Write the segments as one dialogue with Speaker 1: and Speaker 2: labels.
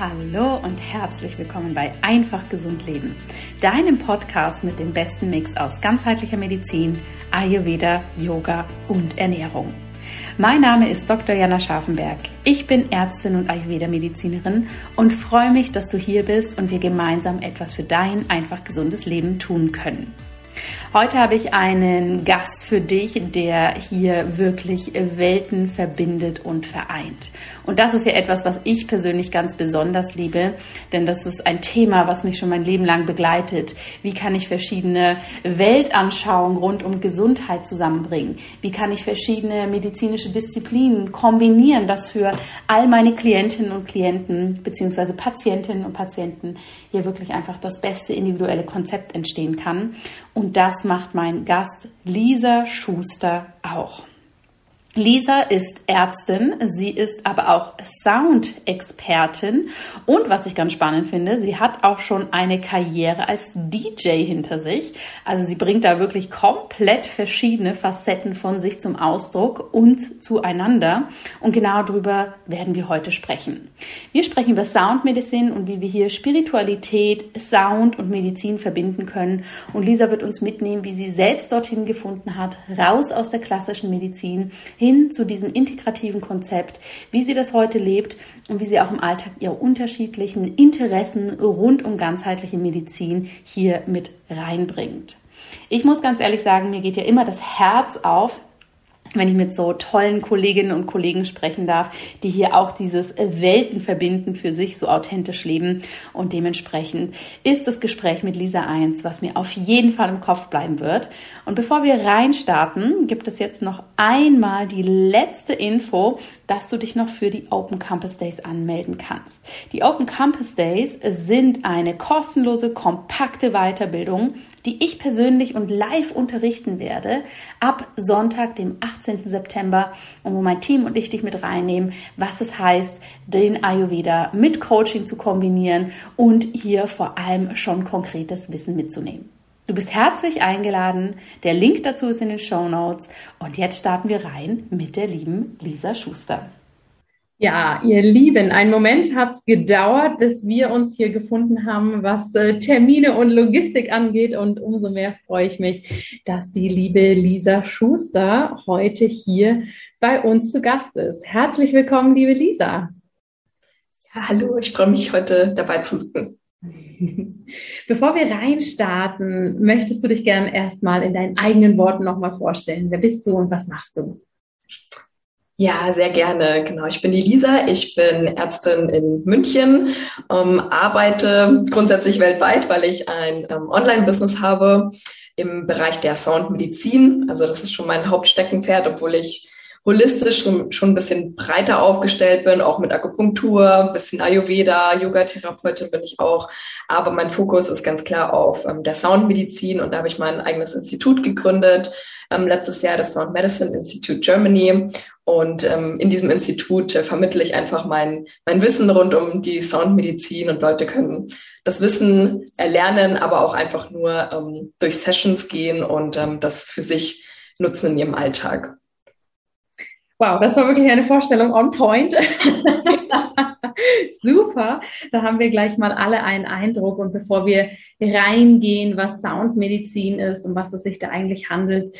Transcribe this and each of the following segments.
Speaker 1: Hallo und herzlich willkommen bei Einfach Gesund Leben, deinem Podcast mit dem besten Mix aus ganzheitlicher Medizin, Ayurveda, Yoga und Ernährung. Mein Name ist Dr. Jana Scharfenberg. Ich bin Ärztin und Ayurveda-Medizinerin und freue mich, dass du hier bist und wir gemeinsam etwas für dein einfach gesundes Leben tun können. Heute habe ich einen Gast für dich, der hier wirklich Welten verbindet und vereint. Und das ist ja etwas, was ich persönlich ganz besonders liebe, denn das ist ein Thema, was mich schon mein Leben lang begleitet. Wie kann ich verschiedene Weltanschauungen rund um Gesundheit zusammenbringen? Wie kann ich verschiedene medizinische Disziplinen kombinieren, dass für all meine Klientinnen und Klienten beziehungsweise Patientinnen und Patienten hier wirklich einfach das beste individuelle Konzept entstehen kann. Und das macht mein Gast Lisa Schuster auch. Lisa ist Ärztin, sie ist aber auch Sound-Expertin und was ich ganz spannend finde, sie hat auch schon eine Karriere als DJ hinter sich. Also sie bringt da wirklich komplett verschiedene Facetten von sich zum Ausdruck und zueinander und genau darüber werden wir heute sprechen. Wir sprechen über Soundmedizin und wie wir hier Spiritualität, Sound und Medizin verbinden können und Lisa wird uns mitnehmen, wie sie selbst dorthin gefunden hat, raus aus der klassischen Medizin hin zu diesem integrativen Konzept, wie sie das heute lebt und wie sie auch im Alltag ihre unterschiedlichen Interessen rund um ganzheitliche Medizin hier mit reinbringt. Ich muss ganz ehrlich sagen, mir geht ja immer das Herz auf, wenn ich mit so tollen Kolleginnen und Kollegen sprechen darf, die hier auch dieses Welten verbinden für sich so authentisch leben. Und dementsprechend ist das Gespräch mit Lisa 1, was mir auf jeden Fall im Kopf bleiben wird. Und bevor wir reinstarten, gibt es jetzt noch einmal die letzte Info, dass du dich noch für die Open Campus Days anmelden kannst. Die Open Campus Days sind eine kostenlose, kompakte Weiterbildung, die ich persönlich und live unterrichten werde ab Sonntag, dem 18. September und wo mein Team und ich dich mit reinnehmen, was es heißt, den Ayurveda mit Coaching zu kombinieren und hier vor allem schon konkretes Wissen mitzunehmen. Du bist herzlich eingeladen. Der Link dazu ist in den Show Notes. Und jetzt starten wir rein mit der lieben Lisa Schuster.
Speaker 2: Ja, ihr Lieben, ein Moment hat es gedauert, bis wir uns hier gefunden haben, was äh, Termine und Logistik angeht. Und umso mehr freue ich mich, dass die liebe Lisa Schuster heute hier bei uns zu Gast ist. Herzlich willkommen, liebe Lisa.
Speaker 3: Ja, hallo, ich freue mich, heute dabei zu sein.
Speaker 2: Bevor wir reinstarten, möchtest du dich gerne erstmal in deinen eigenen Worten nochmal vorstellen. Wer bist du und was machst du?
Speaker 3: Ja, sehr gerne. Genau. Ich bin die Lisa. Ich bin Ärztin in München, ähm, arbeite grundsätzlich weltweit, weil ich ein ähm, Online-Business habe im Bereich der Soundmedizin. Also das ist schon mein Hauptsteckenpferd, obwohl ich holistisch schon, schon ein bisschen breiter aufgestellt bin, auch mit Akupunktur, bisschen Ayurveda, Yoga-Therapeutin bin ich auch. Aber mein Fokus ist ganz klar auf ähm, der Soundmedizin und da habe ich mein eigenes Institut gegründet, ähm, letztes Jahr das Sound Medicine Institute Germany. Und ähm, in diesem Institut äh, vermittle ich einfach mein, mein Wissen rund um die Soundmedizin und Leute können das Wissen erlernen, aber auch einfach nur ähm, durch Sessions gehen und ähm, das für sich nutzen in ihrem Alltag.
Speaker 2: Wow, das war wirklich eine Vorstellung on point. Super, da haben wir gleich mal alle einen Eindruck. Und bevor wir reingehen, was Soundmedizin ist und was es sich da eigentlich handelt,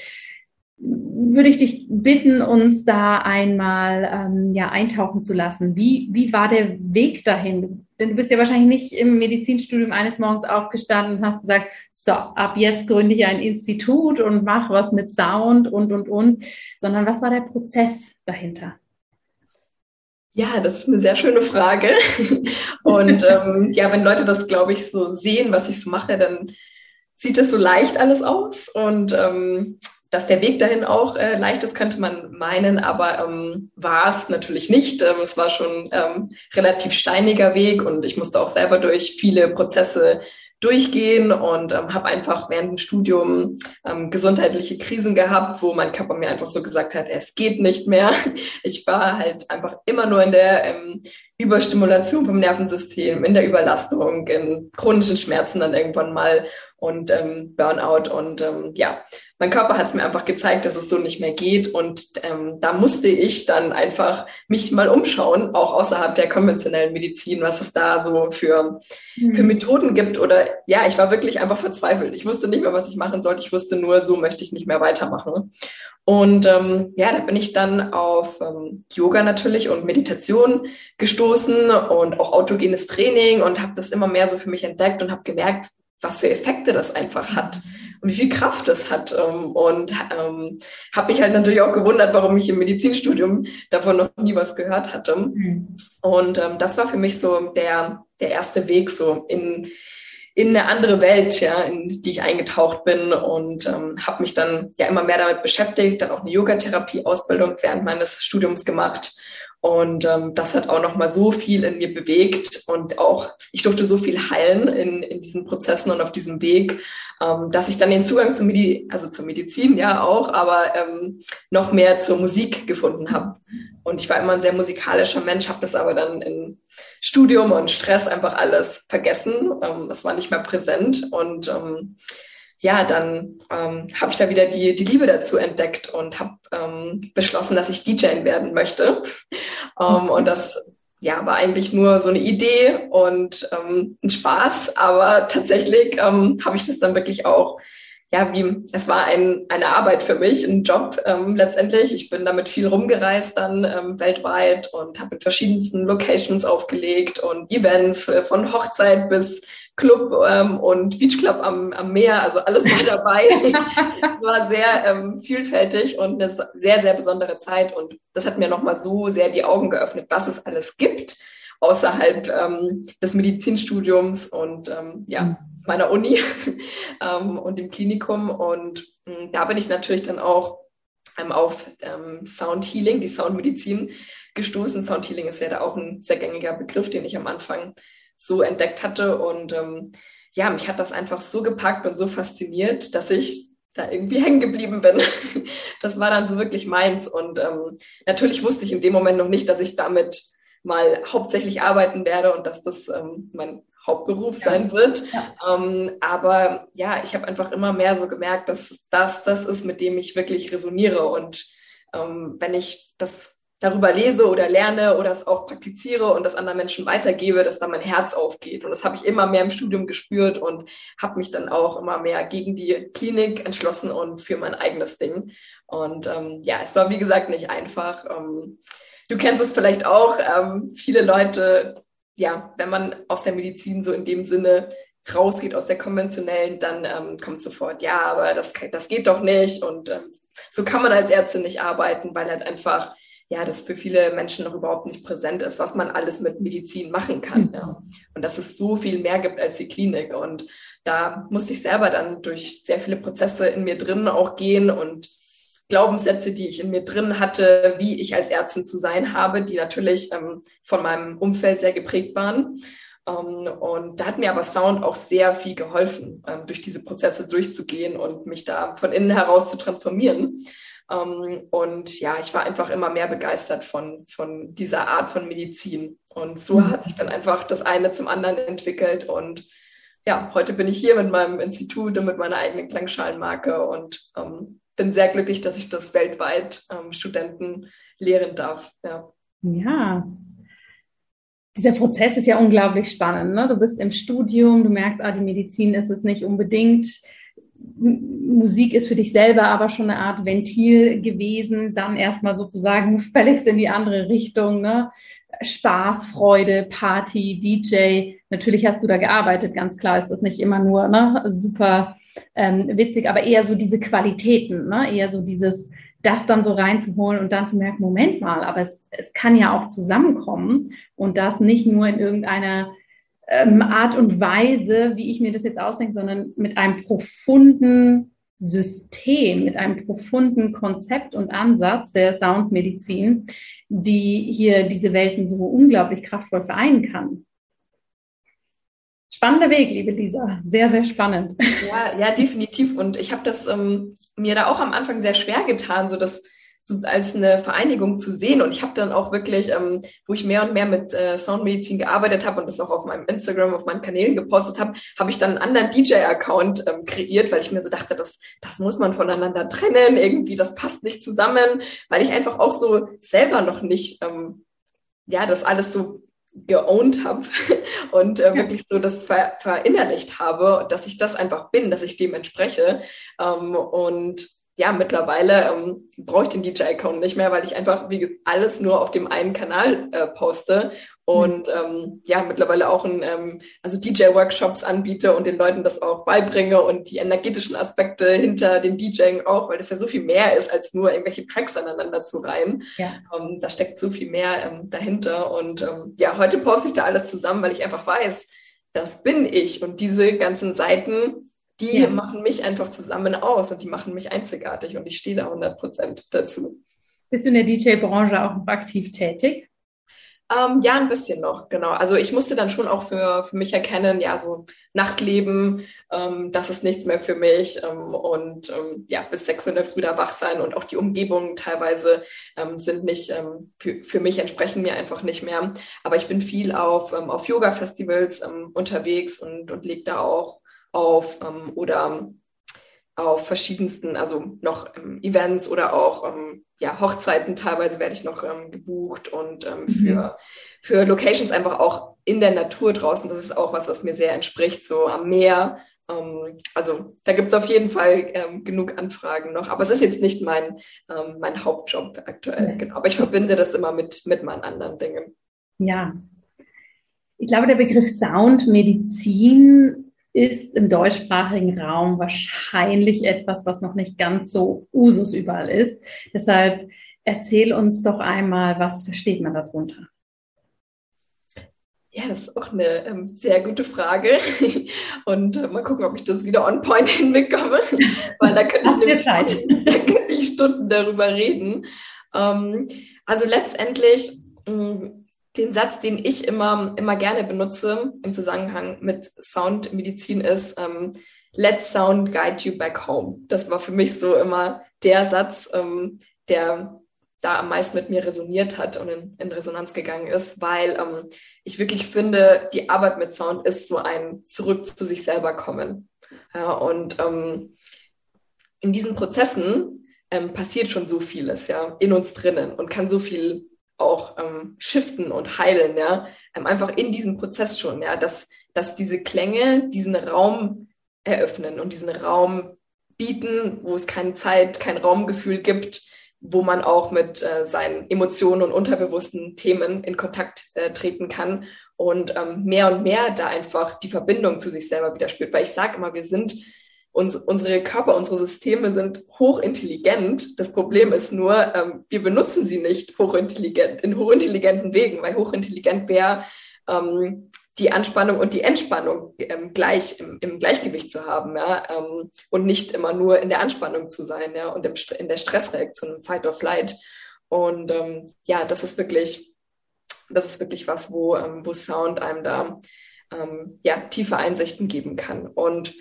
Speaker 2: würde ich dich bitten, uns da einmal ähm, ja, eintauchen zu lassen. Wie, wie war der Weg dahin? Denn du bist ja wahrscheinlich nicht im Medizinstudium eines Morgens aufgestanden und hast gesagt, so, ab jetzt gründe ich ein Institut und mache was mit Sound und, und, und, sondern was war der Prozess dahinter?
Speaker 3: Ja, das ist eine sehr schöne Frage. Und ähm, ja, wenn Leute das, glaube ich, so sehen, was ich so mache, dann sieht es so leicht alles aus. Und ähm, dass der Weg dahin auch äh, leicht ist, könnte man meinen, aber ähm, war es natürlich nicht. Ähm, es war schon ähm, relativ steiniger Weg und ich musste auch selber durch viele Prozesse durchgehen und ähm, habe einfach während dem Studium ähm, gesundheitliche Krisen gehabt, wo mein Körper mir einfach so gesagt hat, es geht nicht mehr. Ich war halt einfach immer nur in der ähm, Überstimulation vom Nervensystem, in der Überlastung, in chronischen Schmerzen dann irgendwann mal und ähm, Burnout. Und ähm, ja, mein Körper hat es mir einfach gezeigt, dass es so nicht mehr geht. Und ähm, da musste ich dann einfach mich mal umschauen, auch außerhalb der konventionellen Medizin, was es da so für, mhm. für Methoden gibt. Oder ja, ich war wirklich einfach verzweifelt. Ich wusste nicht mehr, was ich machen sollte. Ich wusste nur, so möchte ich nicht mehr weitermachen. Und ähm, ja, da bin ich dann auf ähm, Yoga natürlich und Meditation gestoßen und auch autogenes Training und habe das immer mehr so für mich entdeckt und habe gemerkt, was für Effekte das einfach hat und wie viel Kraft das hat. Ähm, und ähm, habe mich halt natürlich auch gewundert, warum ich im Medizinstudium davon noch nie was gehört hatte. Mhm. Und ähm, das war für mich so der, der erste Weg so in, in eine andere Welt, ja, in die ich eingetaucht bin und ähm, habe mich dann ja immer mehr damit beschäftigt, dann auch eine Yogatherapie-Ausbildung während meines Studiums gemacht und ähm, das hat auch nochmal so viel in mir bewegt und auch ich durfte so viel heilen in, in diesen Prozessen und auf diesem Weg, ähm, dass ich dann den Zugang zur, Medi also zur Medizin ja auch, aber ähm, noch mehr zur Musik gefunden habe. Und ich war immer ein sehr musikalischer Mensch, habe das aber dann in Studium und Stress einfach alles vergessen. Ähm, es war nicht mehr präsent und ähm, ja, dann ähm, habe ich da wieder die, die Liebe dazu entdeckt und habe ähm, beschlossen, dass ich DJ werden möchte. Ähm, und das ja, war eigentlich nur so eine Idee und ähm, ein Spaß, aber tatsächlich ähm, habe ich das dann wirklich auch, ja, wie, es war ein, eine Arbeit für mich, ein Job ähm, letztendlich. Ich bin damit viel rumgereist dann ähm, weltweit und habe in verschiedensten Locations aufgelegt und Events äh, von Hochzeit bis Club ähm, und Beachclub am, am Meer, also alles war dabei. es war sehr ähm, vielfältig und eine sehr, sehr besondere Zeit. Und das hat mir nochmal so sehr die Augen geöffnet, was es alles gibt außerhalb ähm, des Medizinstudiums und ähm, ja, mhm. meiner Uni ähm, und dem Klinikum. Und ähm, da bin ich natürlich dann auch ähm, auf ähm, Sound Healing, die Soundmedizin gestoßen. Sound Healing ist ja da auch ein sehr gängiger Begriff, den ich am Anfang so entdeckt hatte. Und ähm, ja, mich hat das einfach so gepackt und so fasziniert, dass ich da irgendwie hängen geblieben bin. Das war dann so wirklich meins. Und ähm, natürlich wusste ich in dem Moment noch nicht, dass ich damit mal hauptsächlich arbeiten werde und dass das ähm, mein Hauptberuf ja. sein wird. Ja. Ähm, aber ja, ich habe einfach immer mehr so gemerkt, dass das das ist, mit dem ich wirklich resoniere. Und ähm, wenn ich das darüber lese oder lerne oder es auch praktiziere und das anderen Menschen weitergebe, dass da mein Herz aufgeht. Und das habe ich immer mehr im Studium gespürt und habe mich dann auch immer mehr gegen die Klinik entschlossen und für mein eigenes Ding. Und ähm, ja, es war wie gesagt nicht einfach. Ähm, du kennst es vielleicht auch. Ähm, viele Leute, ja, wenn man aus der Medizin so in dem Sinne rausgeht aus der konventionellen, dann ähm, kommt sofort, ja, aber das, das geht doch nicht. Und ähm, so kann man als Ärztin nicht arbeiten, weil halt einfach ja, das für viele Menschen noch überhaupt nicht präsent ist, was man alles mit Medizin machen kann. Mhm. Ja. Und dass es so viel mehr gibt als die Klinik. Und da musste ich selber dann durch sehr viele Prozesse in mir drin auch gehen und Glaubenssätze, die ich in mir drin hatte, wie ich als Ärztin zu sein habe, die natürlich ähm, von meinem Umfeld sehr geprägt waren. Ähm, und da hat mir aber Sound auch sehr viel geholfen, ähm, durch diese Prozesse durchzugehen und mich da von innen heraus zu transformieren. Ähm, und ja, ich war einfach immer mehr begeistert von, von dieser Art von Medizin. Und so mhm. hat sich dann einfach das eine zum anderen entwickelt. Und ja, heute bin ich hier mit meinem Institut und mit meiner eigenen Klangschalenmarke und ähm, bin sehr glücklich, dass ich das weltweit ähm, Studenten lehren darf.
Speaker 2: Ja. ja. Dieser Prozess ist ja unglaublich spannend. Ne? Du bist im Studium, du merkst, ah, die Medizin ist es nicht unbedingt Musik ist für dich selber aber schon eine Art Ventil gewesen, dann erstmal sozusagen völlig in die andere Richtung, ne? Spaß, Freude, Party, DJ. Natürlich hast du da gearbeitet, ganz klar ist das nicht immer nur ne, super ähm, witzig, aber eher so diese Qualitäten, ne? eher so dieses, das dann so reinzuholen und dann zu merken, Moment mal, aber es, es kann ja auch zusammenkommen und das nicht nur in irgendeiner ähm, Art und Weise, wie ich mir das jetzt ausdenke, sondern mit einem profunden System, mit einem profunden Konzept und Ansatz der Soundmedizin, die hier diese Welten so unglaublich kraftvoll vereinen kann. Spannender Weg, liebe Lisa. Sehr, sehr spannend.
Speaker 3: Ja, ja, definitiv. Und ich habe das ähm, mir da auch am Anfang sehr schwer getan, so das so als eine Vereinigung zu sehen. Und ich habe dann auch wirklich, ähm, wo ich mehr und mehr mit äh, Soundmedizin gearbeitet habe und das auch auf meinem Instagram, auf meinen Kanälen gepostet habe, habe ich dann einen anderen DJ-Account ähm, kreiert, weil ich mir so dachte, das, das muss man voneinander trennen, irgendwie, das passt nicht zusammen, weil ich einfach auch so selber noch nicht, ähm, ja, das alles so geowned habe und äh, wirklich so das ver verinnerlicht habe, dass ich das einfach bin, dass ich dem entspreche. Ähm, und ja, mittlerweile ähm, brauche ich den DJ-Account nicht mehr, weil ich einfach wie alles nur auf dem einen Kanal äh, poste und mhm. ähm, ja, mittlerweile auch ein, ähm, also DJ-Workshops anbiete und den Leuten das auch beibringe und die energetischen Aspekte hinter dem DJing auch, weil das ja so viel mehr ist, als nur irgendwelche Tracks aneinander zu reihen. Ja. Ähm, da steckt so viel mehr ähm, dahinter und ähm, ja, heute poste ich da alles zusammen, weil ich einfach weiß, das bin ich und diese ganzen Seiten die ja. machen mich einfach zusammen aus und die machen mich einzigartig und ich stehe da 100 Prozent dazu.
Speaker 2: Bist du in der DJ-Branche auch aktiv tätig?
Speaker 3: Ähm, ja, ein bisschen noch, genau. Also ich musste dann schon auch für, für mich erkennen, ja, so Nachtleben, ähm, das ist nichts mehr für mich ähm, und ähm, ja, bis sechs in der Früh da wach sein und auch die Umgebungen teilweise ähm, sind nicht, ähm, für, für mich entsprechen mir einfach nicht mehr. Aber ich bin viel auf, auf Yoga-Festivals unterwegs und, und lege da auch auf oder auf verschiedensten, also noch ähm, Events oder auch ähm, ja, Hochzeiten teilweise werde ich noch ähm, gebucht und ähm, mhm. für, für Locations einfach auch in der Natur draußen. Das ist auch was, was mir sehr entspricht, so am Meer. Ähm, also da gibt es auf jeden Fall ähm, genug Anfragen noch, aber es ist jetzt nicht mein, mein Hauptjob aktuell. Genau. Aber ich verbinde das immer mit, mit meinen anderen Dingen.
Speaker 2: Ja. Ich glaube, der Begriff Soundmedizin ist im deutschsprachigen Raum wahrscheinlich etwas, was noch nicht ganz so Usus überall ist. Deshalb erzähl uns doch einmal, was versteht man darunter?
Speaker 3: Ja, das ist auch eine ähm, sehr gute Frage. Und äh, mal gucken, ob ich das wieder on point hinbekomme, weil da könnte ich, nämlich, da könnte ich Stunden darüber reden. Ähm, also letztendlich mh, mm, den Satz, den ich immer, immer gerne benutze im Zusammenhang mit Soundmedizin ist, ähm, let sound guide you back home. Das war für mich so immer der Satz, ähm, der da am meisten mit mir resoniert hat und in, in Resonanz gegangen ist, weil ähm, ich wirklich finde, die Arbeit mit Sound ist so ein Zurück zu sich selber kommen. Ja, und ähm, in diesen Prozessen ähm, passiert schon so vieles, ja, in uns drinnen und kann so viel auch ähm, shiften und heilen, ja, ähm, einfach in diesem Prozess schon, ja, dass, dass diese Klänge diesen Raum eröffnen und diesen Raum bieten, wo es keine Zeit, kein Raumgefühl gibt, wo man auch mit äh, seinen Emotionen und unterbewussten Themen in Kontakt äh, treten kann und ähm, mehr und mehr da einfach die Verbindung zu sich selber wieder spürt. Weil ich sage immer, wir sind uns, unsere Körper, unsere Systeme sind hochintelligent. Das Problem ist nur, ähm, wir benutzen sie nicht hochintelligent, in hochintelligenten Wegen, weil hochintelligent wäre, ähm, die Anspannung und die Entspannung ähm, gleich im, im, Gleichgewicht zu haben, ja, ähm, und nicht immer nur in der Anspannung zu sein, ja, und im, in der Stressreaktion, im Fight or Flight. Und ähm, ja, das ist wirklich, das ist wirklich was, wo, ähm, wo Sound einem da ja, tiefe Einsichten geben kann. Und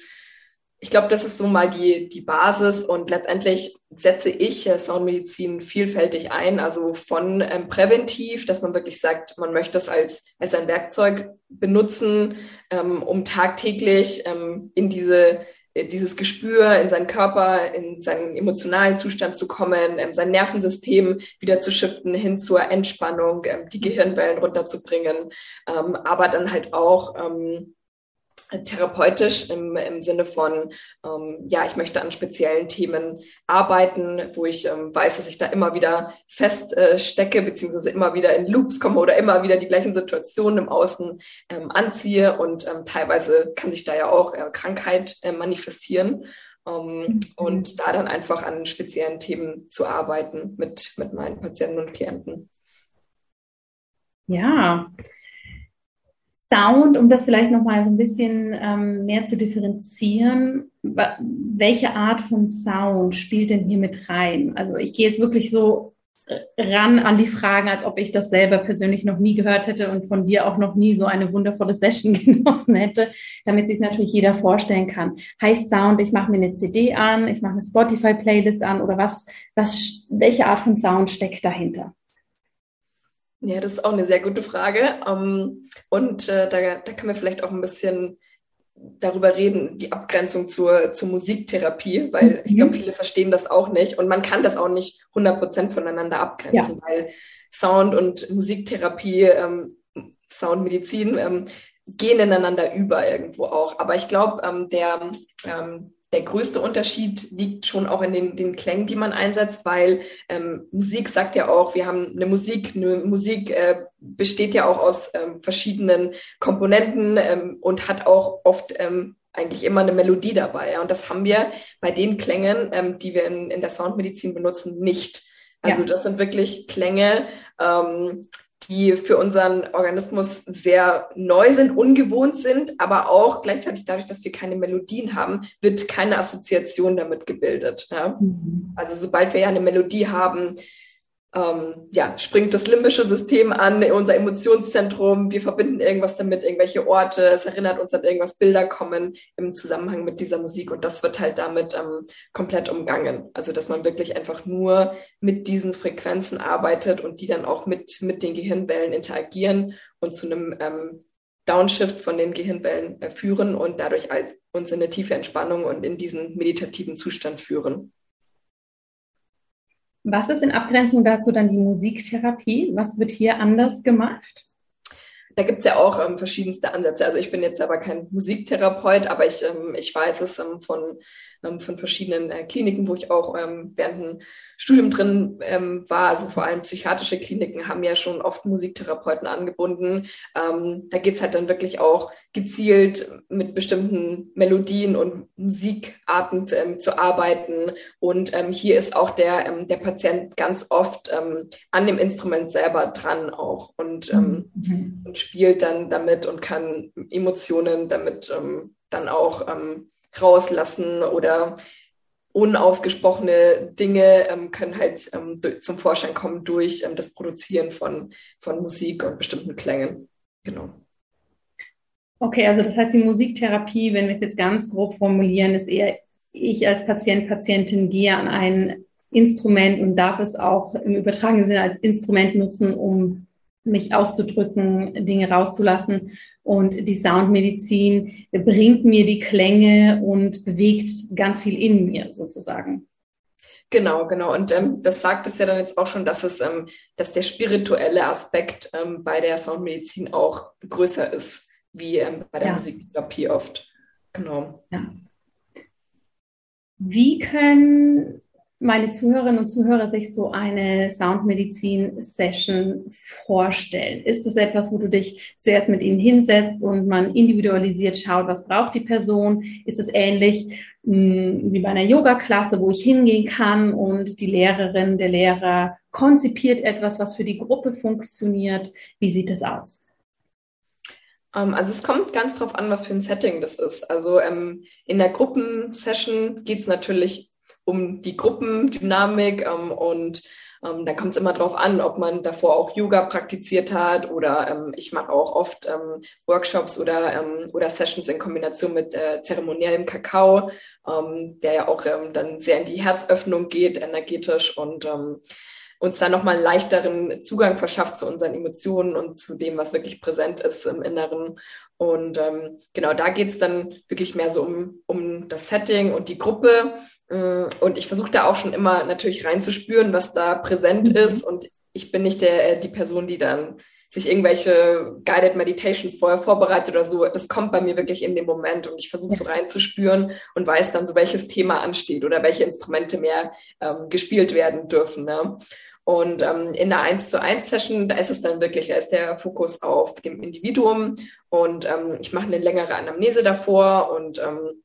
Speaker 3: ich glaube, das ist so mal die, die Basis und letztendlich setze ich Soundmedizin vielfältig ein, also von ähm, präventiv, dass man wirklich sagt, man möchte es als, als ein Werkzeug benutzen, ähm, um tagtäglich ähm, in diese äh, dieses Gespür in seinen Körper, in seinen emotionalen Zustand zu kommen, ähm, sein Nervensystem wieder zu shiften hin zur Entspannung, ähm, die Gehirnwellen runterzubringen, ähm, aber dann halt auch therapeutisch im, im Sinne von, ähm, ja, ich möchte an speziellen Themen arbeiten, wo ich ähm, weiß, dass ich da immer wieder feststecke, äh, beziehungsweise immer wieder in Loops komme oder immer wieder die gleichen Situationen im Außen ähm, anziehe und ähm, teilweise kann sich da ja auch äh, Krankheit äh, manifestieren. Ähm, mhm. Und da dann einfach an speziellen Themen zu arbeiten mit, mit meinen Patienten und Klienten.
Speaker 2: Ja, Sound, um das vielleicht nochmal so ein bisschen ähm, mehr zu differenzieren, welche Art von Sound spielt denn hier mit rein? Also ich gehe jetzt wirklich so ran an die Fragen, als ob ich das selber persönlich noch nie gehört hätte und von dir auch noch nie so eine wundervolle Session genossen hätte, damit sich natürlich jeder vorstellen kann. Heißt Sound, ich mache mir eine CD an, ich mache eine Spotify-Playlist an oder was, was, welche Art von Sound steckt dahinter?
Speaker 3: Ja, das ist auch eine sehr gute Frage. Ähm, und äh, da, da können wir vielleicht auch ein bisschen darüber reden, die Abgrenzung zur, zur Musiktherapie, weil ich glaube, mhm. viele verstehen das auch nicht und man kann das auch nicht 100% voneinander abgrenzen, ja. weil Sound und Musiktherapie, ähm, Soundmedizin ähm, gehen ineinander über irgendwo auch. Aber ich glaube, ähm, der, ähm, der größte Unterschied liegt schon auch in den, den Klängen, die man einsetzt, weil ähm, Musik sagt ja auch, wir haben eine Musik, eine Musik äh, besteht ja auch aus ähm, verschiedenen Komponenten ähm, und hat auch oft ähm, eigentlich immer eine Melodie dabei. Ja? Und das haben wir bei den Klängen, ähm, die wir in, in der Soundmedizin benutzen, nicht. Also ja. das sind wirklich Klänge, ähm, die für unseren Organismus sehr neu sind, ungewohnt sind, aber auch gleichzeitig dadurch, dass wir keine Melodien haben, wird keine Assoziation damit gebildet. Ja? Mhm. Also sobald wir ja eine Melodie haben, ähm, ja, springt das limbische System an, unser Emotionszentrum. Wir verbinden irgendwas damit, irgendwelche Orte. Es erinnert uns an irgendwas, Bilder kommen im Zusammenhang mit dieser Musik und das wird halt damit ähm, komplett umgangen. Also, dass man wirklich einfach nur mit diesen Frequenzen arbeitet und die dann auch mit, mit den Gehirnwellen interagieren und zu einem ähm, Downshift von den Gehirnwellen äh, führen und dadurch als uns in eine tiefe Entspannung und in diesen meditativen Zustand führen.
Speaker 2: Was ist in Abgrenzung dazu dann die Musiktherapie? Was wird hier anders gemacht?
Speaker 3: Da gibt es ja auch ähm, verschiedenste Ansätze. Also ich bin jetzt aber kein Musiktherapeut, aber ich, ähm, ich weiß es ähm, von ähm, von verschiedenen äh, Kliniken, wo ich auch ähm, während dem Studium drin ähm, war. Also vor allem psychiatrische Kliniken haben ja schon oft Musiktherapeuten angebunden. Ähm, da geht's halt dann wirklich auch gezielt mit bestimmten Melodien und Musikarten ähm, zu arbeiten. Und ähm, hier ist auch der, der Patient ganz oft an dem Instrument selber dran auch und, mhm. und spielt dann damit und kann Emotionen damit dann auch ähm, rauslassen oder unausgesprochene Dinge ähm, können halt ähm, zum Vorschein kommen durch ähm, das Produzieren von, von Musik und bestimmten Klängen. Genau.
Speaker 2: Okay, also das heißt, die Musiktherapie, wenn wir es jetzt ganz grob formulieren, ist eher, ich als Patient, Patientin gehe an ein Instrument und darf es auch im übertragenen Sinne als Instrument nutzen, um mich auszudrücken, Dinge rauszulassen. Und die Soundmedizin bringt mir die Klänge und bewegt ganz viel in mir sozusagen.
Speaker 3: Genau, genau. Und ähm, das sagt es ja dann jetzt auch schon, dass es, ähm, dass der spirituelle Aspekt ähm, bei der Soundmedizin auch größer ist, wie ähm, bei der ja. Musiktherapie oft. Genau. Ja.
Speaker 2: Wie können meine Zuhörerinnen und Zuhörer sich so eine Soundmedizin-Session vorstellen? Ist es etwas, wo du dich zuerst mit ihnen hinsetzt und man individualisiert schaut, was braucht die Person? Ist es ähnlich mh, hm, wie bei einer Yoga-Klasse, wo ich hingehen kann und die Lehrerin, der Lehrer konzipiert etwas, was für die Gruppe funktioniert? Wie sieht es aus?
Speaker 3: Ähm, also es kommt ganz drauf an, was für ein Setting das ist. Also ähm, in der Gruppensession geht es natürlich um die Gruppendynamik ähm, und ähm, da kommt es immer darauf an, ob man davor auch Yoga praktiziert hat oder ähm, ich mache auch oft ähm, Workshops oder, ähm, oder Sessions in Kombination mit äh, zeremoniellem Kakao, ähm, der ja auch ähm, dann sehr in die Herzöffnung geht, energetisch und uns dann nochmal einen leichteren Zugang verschafft zu unseren Emotionen und zu dem, was wirklich präsent ist im Inneren. Und ähm, genau, da geht's dann wirklich mehr so um, um das Setting und die Gruppe. Mm, und ich versuche da auch schon immer natürlich reinzuspüren, was da präsent mhm. ist. Und ich bin nicht der, äh, die Person, die dann sich irgendwelche Guided Meditations vorher vorbereitet oder so. Das kommt bei mir wirklich in dem Moment und ich versuche so reinzuspüren und weiß dann so, welches Thema ansteht oder welche Instrumente mehr ähm, gespielt werden dürfen. Ne? Und ähm, in der 1 zu 1 Session, da ist es dann wirklich, da ist der Fokus auf dem Individuum. Und ähm, ich mache eine längere Anamnese davor und ähm,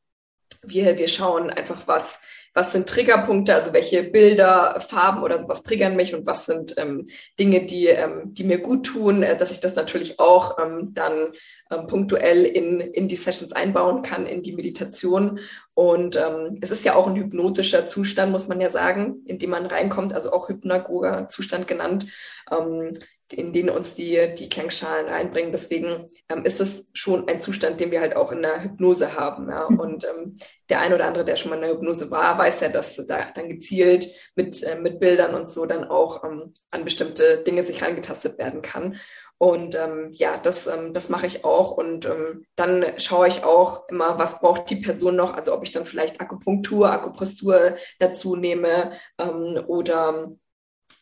Speaker 3: wir, wir schauen einfach, was was sind Triggerpunkte, also welche Bilder, Farben oder sowas triggern mich und was sind ähm, Dinge, die, ähm, die mir gut tun, äh, dass ich das natürlich auch ähm, dann ähm, punktuell in, in die Sessions einbauen kann, in die Meditation. Und ähm, es ist ja auch ein hypnotischer Zustand, muss man ja sagen, in dem man reinkommt, also auch Hypnagoga-Zustand genannt. Ähm, in denen uns die, die Klangschalen reinbringen. Deswegen ähm, ist es schon ein Zustand, den wir halt auch in der Hypnose haben. Ja? Mhm. Und ähm, der ein oder andere, der schon mal in der Hypnose war, weiß ja, dass da dann gezielt mit, äh, mit Bildern und so dann auch ähm, an bestimmte Dinge sich reingetastet werden kann. Und ähm, ja, das, ähm, das mache ich auch. Und ähm, dann schaue ich auch immer, was braucht die Person noch. Also ob ich dann vielleicht Akupunktur, Akupressur dazu nehme ähm, oder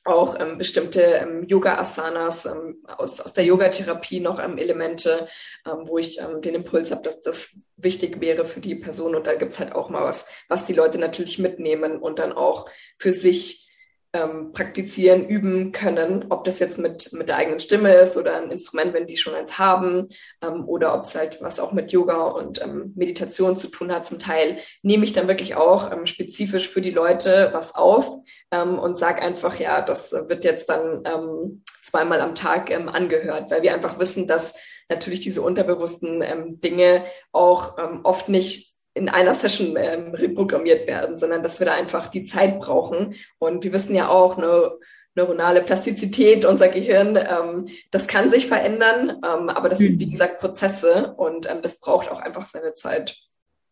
Speaker 3: auch ähm, bestimmte ähm, Yoga-Asanas ähm, aus, aus der Yogatherapie noch ähm, Elemente, ähm, wo ich ähm, den Impuls habe, dass das wichtig wäre für die Person. Und da gibt's halt auch mal was, was die Leute natürlich mitnehmen und dann auch für sich ähm, praktizieren, üben können, ob das jetzt mit, mit der eigenen Stimme ist oder ein Instrument, wenn die schon eins haben, ähm, oder ob es halt was auch mit Yoga und ähm, Meditation zu tun hat. Zum Teil nehme ich dann wirklich auch ähm, spezifisch für die Leute was auf ähm, und sage einfach, ja, das wird jetzt dann ähm, zweimal am Tag ähm, angehört, weil wir einfach wissen, dass natürlich diese unterbewussten ähm, Dinge auch ähm, oft nicht in einer Session ähm, reprogrammiert werden, sondern dass wir da einfach die Zeit brauchen. Und wir wissen ja auch, eine neuronale Plastizität, unser Gehirn, ähm, das kann sich verändern, ähm, aber das sind, wie mhm. gesagt, Prozesse und ähm, das braucht auch einfach seine Zeit.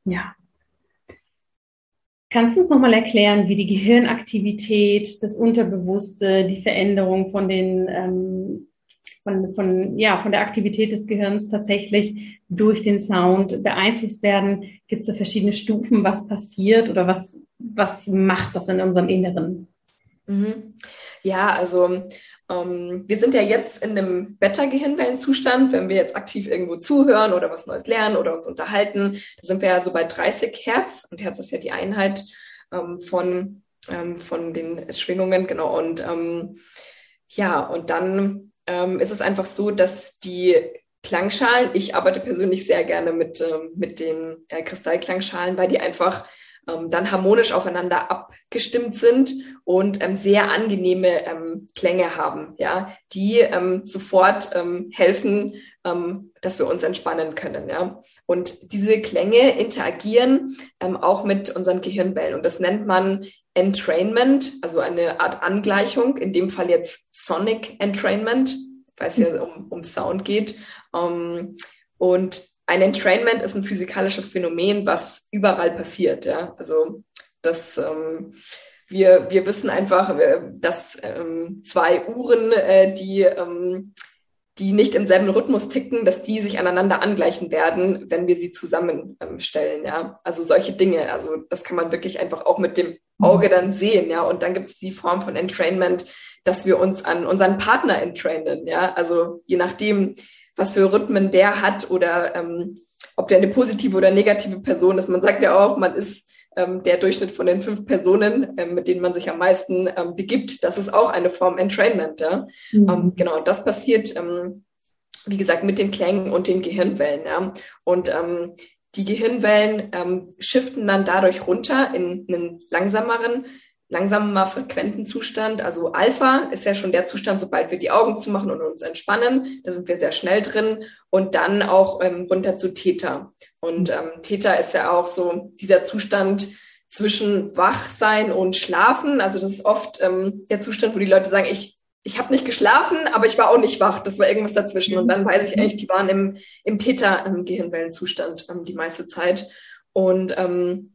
Speaker 2: Ja. Kannst du uns nochmal erklären, wie die Gehirnaktivität, das Unterbewusste, die Veränderung von den ähm, von, von, ja, von der Aktivität des Gehirns tatsächlich durch den Sound beeinflusst werden? Gibt es da verschiedene Stufen, was passiert oder was, was macht das in unserem Inneren?
Speaker 3: Mhm. Ja, also ähm, wir sind ja jetzt in einem Beta-Gehirnwellenzustand, wenn wir jetzt aktiv irgendwo zuhören oder was Neues lernen oder uns unterhalten, da sind wir ja so bei 30 Hertz und Hertz ist ja die Einheit ähm, von, ähm, von den Schwingungen, genau. Und ähm, ja, und dann ähm, ist es einfach so, dass die Klangschalen, ich arbeite persönlich sehr gerne mit, ähm, mit den äh, Kristallklangschalen, weil die einfach ähm, dann harmonisch aufeinander abgestimmt sind und ähm, sehr angenehme ähm, Klänge haben, ja, die ähm, sofort ähm, helfen, ähm, dass wir uns entspannen können, ja. Und diese Klänge interagieren ähm, auch mit unseren Gehirnwellen und das nennt man Entrainment, also eine Art Angleichung, in dem Fall jetzt Sonic Entrainment, weil es ja um, um Sound geht. Um, und ein Entrainment ist ein physikalisches Phänomen, was überall passiert. Ja? Also das ähm, wir, wir wissen einfach, äh, dass ähm, zwei Uhren, äh, die, ähm, die nicht im selben Rhythmus ticken, dass die sich aneinander angleichen werden, wenn wir sie zusammenstellen. ja, also solche Dinge. Also das kann man wirklich einfach auch mit dem Auge dann sehen. Ja, und dann gibt es die Form von Entrainment, dass wir uns an unseren Partner entrainen. Ja, also je nachdem, was für Rhythmen der hat oder ähm, ob der eine positive oder negative Person ist. Man sagt ja auch, man ist ähm, der Durchschnitt von den fünf Personen, ähm, mit denen man sich am meisten ähm, begibt. Das ist auch eine Form Entrainment. Ja? Mhm. Ähm, genau, das passiert, ähm, wie gesagt, mit den Klängen und den Gehirnwellen. Ja? Und ähm, die Gehirnwellen ähm, shiften dann dadurch runter in einen langsameren langsamer frequenten Zustand. Also Alpha ist ja schon der Zustand, sobald wir die Augen zumachen und uns entspannen. Da sind wir sehr schnell drin. Und dann auch ähm, runter zu Theta. Und ähm, Theta ist ja auch so dieser Zustand zwischen Wachsein und Schlafen. Also das ist oft ähm, der Zustand, wo die Leute sagen, ich ich habe nicht geschlafen, aber ich war auch nicht wach. Das war irgendwas dazwischen. Und dann weiß ich eigentlich, die waren im, im Theta-Gehirnwellenzustand ähm, die meiste Zeit. Und ähm,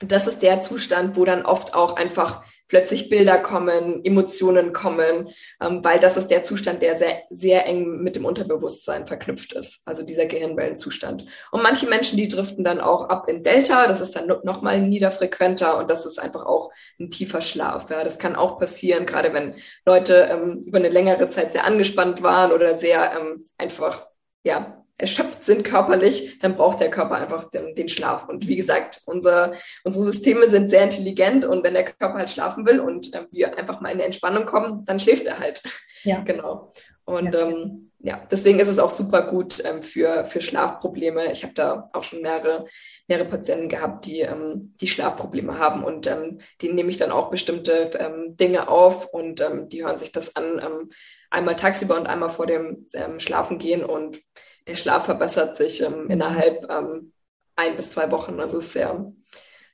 Speaker 3: das ist der Zustand, wo dann oft auch einfach plötzlich Bilder kommen, Emotionen kommen, ähm, weil das ist der Zustand, der sehr, sehr eng mit dem Unterbewusstsein verknüpft ist, also dieser Gehirnwellenzustand. Und manche Menschen, die driften dann auch ab in Delta, das ist dann nochmal niederfrequenter und das ist einfach auch ein tiefer Schlaf. Ja. Das kann auch passieren, gerade wenn Leute ähm, über eine längere Zeit sehr angespannt waren oder sehr ähm, einfach ja, erschöpft sind körperlich, dann braucht der Körper einfach den, den, Schlaf. Und wie gesagt, unser, unsere Systeme sind sehr intelligent und wenn der Körper halt schlafen will und äh, wir einfach mal in eine Entspannung kommen, dann schläft er halt. Ja. Genau. Und ja. ähm, ja, deswegen ist es auch super gut ähm, für, für Schlafprobleme. Ich habe da auch schon mehrere, mehrere Patienten gehabt, die, ähm, die Schlafprobleme haben und ähm, denen nehme ich dann auch bestimmte ähm, Dinge auf und ähm, die hören sich das an, ähm, einmal tagsüber und einmal vor dem ähm, Schlafengehen und der Schlaf verbessert sich ähm, innerhalb ähm, ein bis zwei Wochen. Also es ist sehr,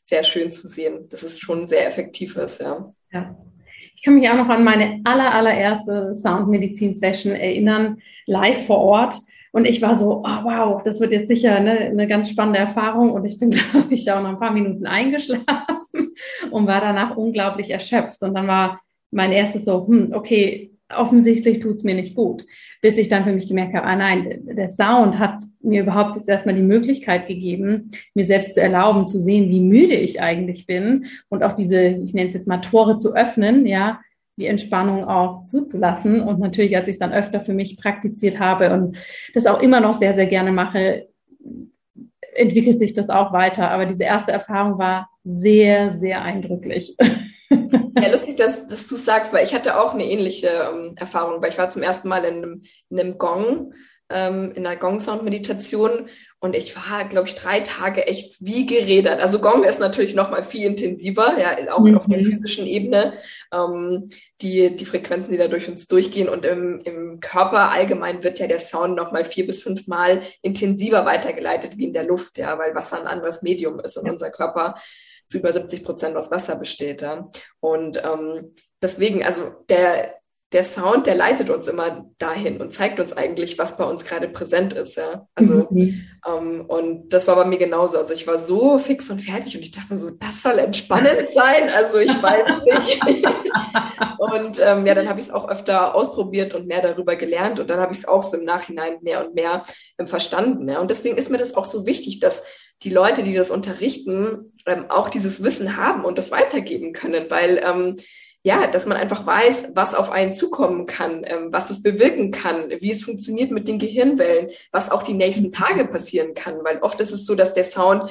Speaker 3: sehr schön zu sehen, dass es schon sehr effektiv ist, ja.
Speaker 2: Ja, ich kann mich auch noch an meine aller, allererste Soundmedizin-Session erinnern, live vor Ort. Und ich war so, oh wow, das wird jetzt sicher eine, eine ganz spannende Erfahrung. Und ich bin, glaube ich, auch noch ein paar Minuten eingeschlafen und war danach unglaublich erschöpft. Und dann war mein erstes so, hm, okay, offensichtlich tut's mir nicht gut. Bis ich dann für mich gemerkt habe, ah nein, der Sound hat mir überhaupt jetzt erstmal die Möglichkeit gegeben, mir selbst zu erlauben, zu sehen, wie müde ich eigentlich bin und auch diese, ich nenne es jetzt mal Tore zu öffnen, ja, die Entspannung auch zuzulassen. Und natürlich, als ich es dann öfter für mich praktiziert habe und das auch immer noch sehr, sehr gerne mache, entwickelt sich das auch weiter. Aber diese erste Erfahrung war sehr, sehr eindrücklich.
Speaker 3: Ja, lustig, dass, dass du sagst, weil ich hatte auch eine ähnliche ähm, Erfahrung, weil ich war zum ersten Mal in einem, in einem Gong, ähm, in einer Gong-Sound-Meditation und ich war, glaube ich, drei Tage echt wie gerädert. Also Gong ist natürlich noch mal viel intensiver, ja, auch mhm. auf der physischen Ebene. Ähm, die, die Frequenzen, die da durch uns durchgehen und im, im Körper allgemein wird ja der Sound noch mal vier bis fünf Mal intensiver weitergeleitet wie in der Luft, ja, weil Wasser ein anderes Medium ist und ja. unser Körper zu über 70 Prozent aus Wasser besteht. Ja. Und ähm, deswegen, also der, der Sound, der leitet uns immer dahin und zeigt uns eigentlich, was bei uns gerade präsent ist. Ja? Also, mhm. ähm, und das war bei mir genauso. Also ich war so fix und fertig und ich dachte mir so, das soll entspannend sein. Also ich weiß nicht. und ähm, ja, dann habe ich es auch öfter ausprobiert und mehr darüber gelernt und dann habe ich es auch so im Nachhinein mehr und mehr ähm, verstanden. Ja? Und deswegen ist mir das auch so wichtig, dass die Leute, die das unterrichten, ähm, auch dieses Wissen haben und das weitergeben können, weil ähm, ja, dass man einfach weiß, was auf einen zukommen kann, ähm, was es bewirken kann, wie es funktioniert mit den Gehirnwellen, was auch die nächsten Tage passieren kann, weil oft ist es so, dass der Sound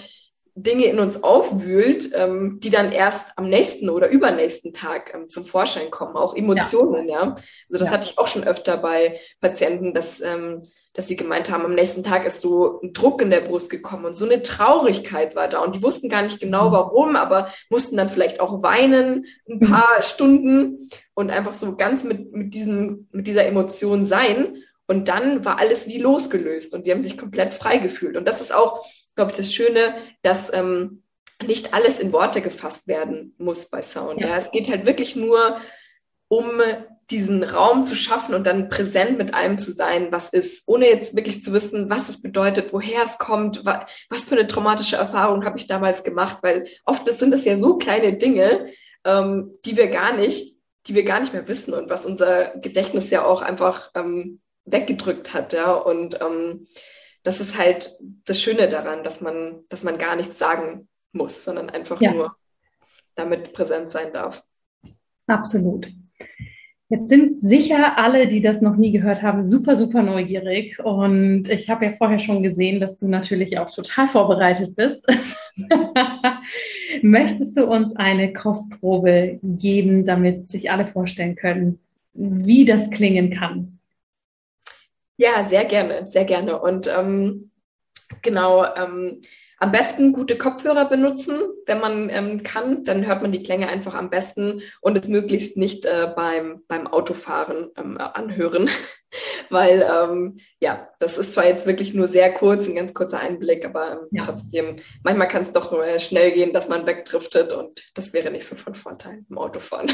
Speaker 3: Dinge in uns aufwühlt, ähm, die dann erst am nächsten oder übernächsten Tag ähm, zum Vorschein kommen, auch Emotionen, ja. ja? Also das ja. hatte ich auch schon öfter bei Patienten, dass ähm, dass sie gemeint haben, am nächsten Tag ist so ein Druck in der Brust gekommen und so eine Traurigkeit war da. Und die wussten gar nicht genau mhm. warum, aber mussten dann vielleicht auch weinen ein mhm. paar Stunden und einfach so ganz mit, mit, diesem, mit dieser Emotion sein. Und dann war alles wie losgelöst und die haben sich komplett frei gefühlt. Und das ist auch, glaube ich, das Schöne, dass ähm, nicht alles in Worte gefasst werden muss bei Sound. Ja. ja. Es geht halt wirklich nur um diesen Raum zu schaffen und dann präsent mit allem zu sein, was ist, ohne jetzt wirklich zu wissen, was es bedeutet, woher es kommt, was für eine traumatische Erfahrung habe ich damals gemacht, weil oft sind es ja so kleine Dinge, ähm, die wir gar nicht, die wir gar nicht mehr wissen und was unser Gedächtnis ja auch einfach ähm, weggedrückt hat, ja und ähm, das ist halt das Schöne daran, dass man, dass man gar nichts sagen muss, sondern einfach ja. nur damit präsent sein darf.
Speaker 2: Absolut. Jetzt sind sicher alle, die das noch nie gehört haben, super, super neugierig. Und ich habe ja vorher schon gesehen, dass du natürlich auch total vorbereitet bist. Möchtest du uns eine Kostprobe geben, damit sich alle vorstellen können, wie das klingen kann?
Speaker 3: Ja, sehr gerne, sehr gerne. Und ähm, genau, ähm, am besten gute Kopfhörer benutzen, wenn man ähm, kann. Dann hört man die Klänge einfach am besten und es möglichst nicht äh, beim, beim Autofahren ähm, anhören. Weil, ähm, ja, das ist zwar jetzt wirklich nur sehr kurz, ein ganz kurzer Einblick, aber ähm, ja. trotzdem, manchmal kann es doch äh, schnell gehen, dass man wegdriftet und das wäre nicht so von Vorteil im Autofahren.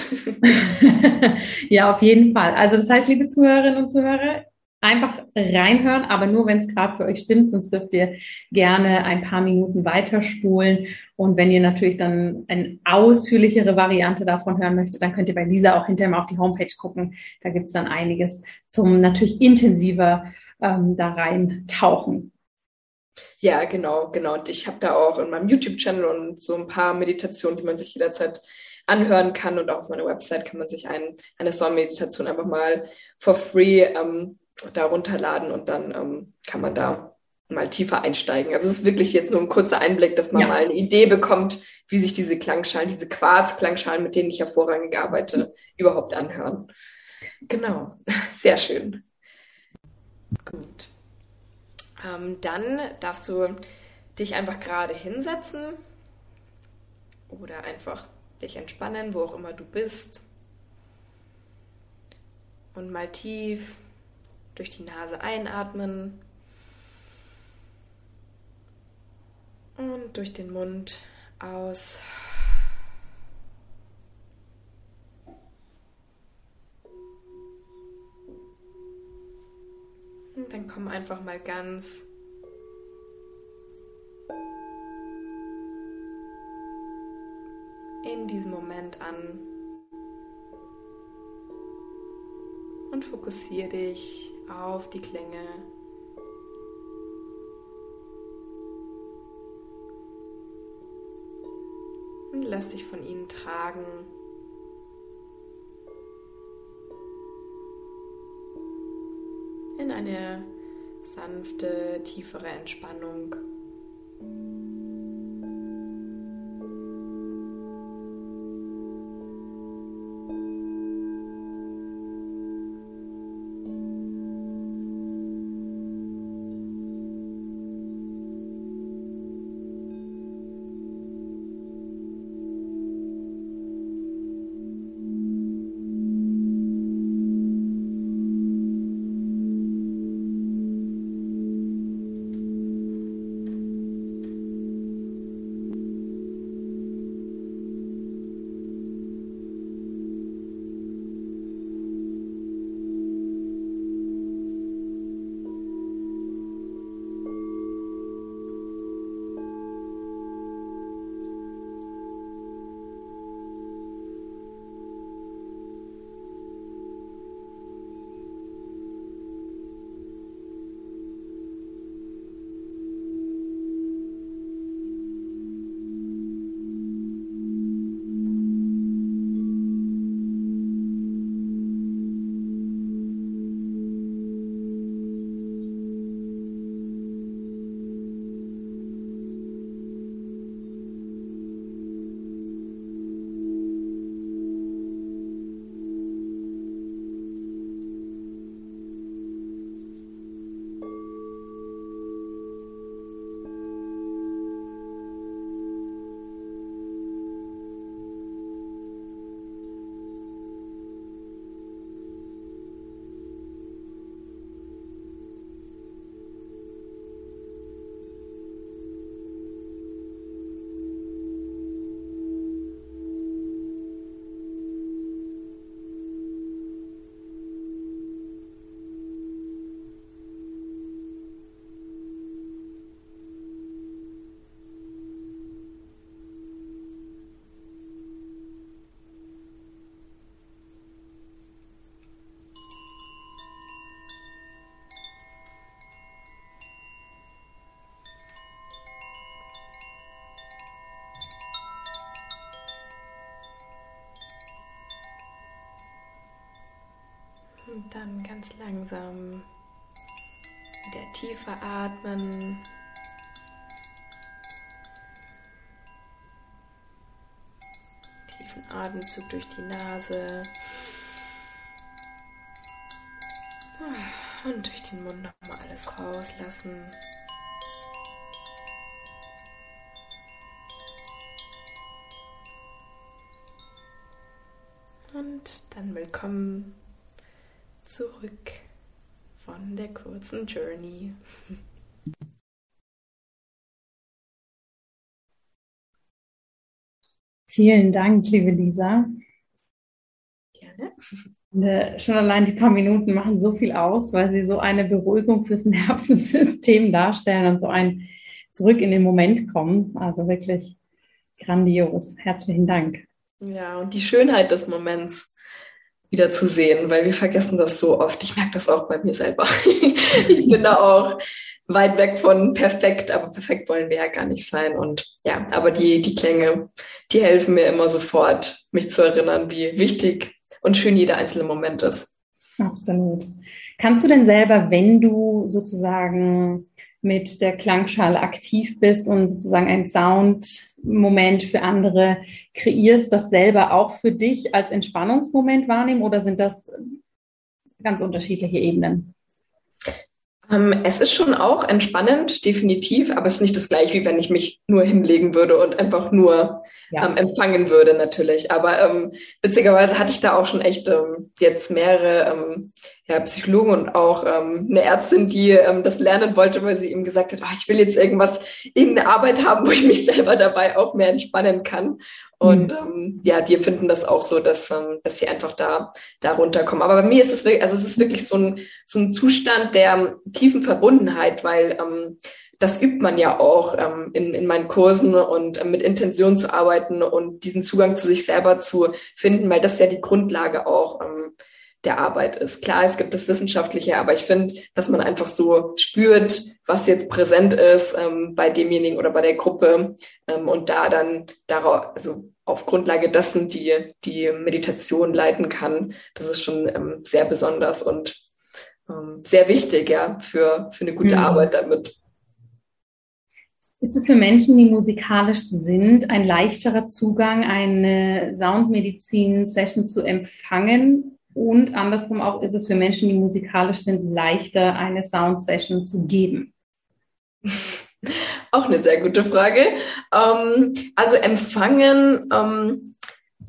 Speaker 2: ja, auf jeden Fall. Also das heißt, liebe Zuhörerinnen und Zuhörer, einfach reinhören, aber nur, wenn es gerade für euch stimmt, sonst dürft ihr gerne ein paar Minuten weiterspulen. Und wenn ihr natürlich dann eine ausführlichere Variante davon hören möchtet, dann könnt ihr bei Lisa auch hinterher mal auf die Homepage gucken. Da gibt's dann einiges zum natürlich intensiver ähm, da rein tauchen.
Speaker 3: Ja, genau, genau. Und ich habe da auch in meinem YouTube-Channel und so ein paar Meditationen, die man sich jederzeit anhören kann. Und auch auf meiner Website kann man sich ein, eine Sonnenmeditation einfach mal for free ähm, da runterladen und dann ähm, kann man da mal tiefer einsteigen. Also es ist wirklich jetzt nur ein kurzer Einblick, dass man ja. mal eine Idee bekommt, wie sich diese Klangschalen, diese Quarz-Klangschalen, mit denen ich hervorragend arbeite, überhaupt anhören. Genau, sehr schön. Gut. Ähm, dann darfst du dich einfach gerade hinsetzen oder einfach dich entspannen, wo auch immer du bist. Und mal tief durch die Nase einatmen. Und durch den Mund aus. Und dann komm einfach mal ganz in diesem Moment an. Und fokussiere dich auf die Klänge. Und lass dich von ihnen tragen. In eine sanfte, tiefere Entspannung. Dann ganz langsam wieder tiefer atmen. Tiefen Atemzug durch die Nase. Und durch den Mund nochmal alles rauslassen. Und dann willkommen zurück von der kurzen Journey.
Speaker 2: Vielen Dank, liebe Lisa.
Speaker 3: Gerne.
Speaker 2: Äh, schon allein die paar Minuten machen so viel aus, weil sie so eine Beruhigung fürs Nervensystem darstellen und so ein Zurück in den Moment kommen. Also wirklich grandios. Herzlichen Dank.
Speaker 3: Ja, und die Schönheit des Moments wieder zu sehen, weil wir vergessen das so oft. Ich merke das auch bei mir selber. ich bin da auch weit weg von perfekt, aber perfekt wollen wir ja gar nicht sein. Und ja, aber die, die Klänge, die helfen mir immer sofort, mich zu erinnern, wie wichtig und schön jeder einzelne Moment ist.
Speaker 2: Absolut. Kannst du denn selber, wenn du sozusagen mit der Klangschale aktiv bist und sozusagen ein Soundmoment für andere kreierst, das selber auch für dich als Entspannungsmoment wahrnehmen oder sind das ganz unterschiedliche Ebenen?
Speaker 3: Ähm, es ist schon auch entspannend, definitiv, aber es ist nicht das gleiche, wie wenn ich mich nur hinlegen würde und einfach nur ja. ähm, empfangen würde, natürlich. Aber ähm, witzigerweise hatte ich da auch schon echt ähm, jetzt mehrere ähm, ja, Psychologen und auch ähm, eine Ärztin, die ähm, das lernen wollte, weil sie ihm gesagt hat, oh, ich will jetzt irgendwas, irgendeine Arbeit haben, wo ich mich selber dabei auch mehr entspannen kann. Und mhm. ähm, ja, die empfinden das auch so, dass, ähm, dass sie einfach da, da runterkommen. Aber bei mir ist es wirklich, also es ist wirklich so ein, so ein Zustand der tiefen Verbundenheit, weil ähm, das übt man ja auch ähm, in, in meinen Kursen und äh, mit Intention zu arbeiten und diesen Zugang zu sich selber zu finden, weil das ja die Grundlage auch ähm, der Arbeit ist. Klar, es gibt das Wissenschaftliche, aber ich finde, dass man einfach so spürt, was jetzt präsent ist ähm, bei demjenigen oder bei der Gruppe ähm, und da dann darauf, also auf Grundlage dessen die, die Meditation leiten kann. Das ist schon ähm, sehr besonders und ähm, sehr wichtig, ja, für, für eine gute mhm. Arbeit damit.
Speaker 2: Ist es für Menschen, die musikalisch sind, ein leichterer Zugang, eine Soundmedizin-Session zu empfangen? Und andersrum auch ist es für Menschen, die musikalisch sind, leichter, eine Sound-Session zu geben?
Speaker 3: Auch eine sehr gute Frage. Ähm, also empfangen, ähm,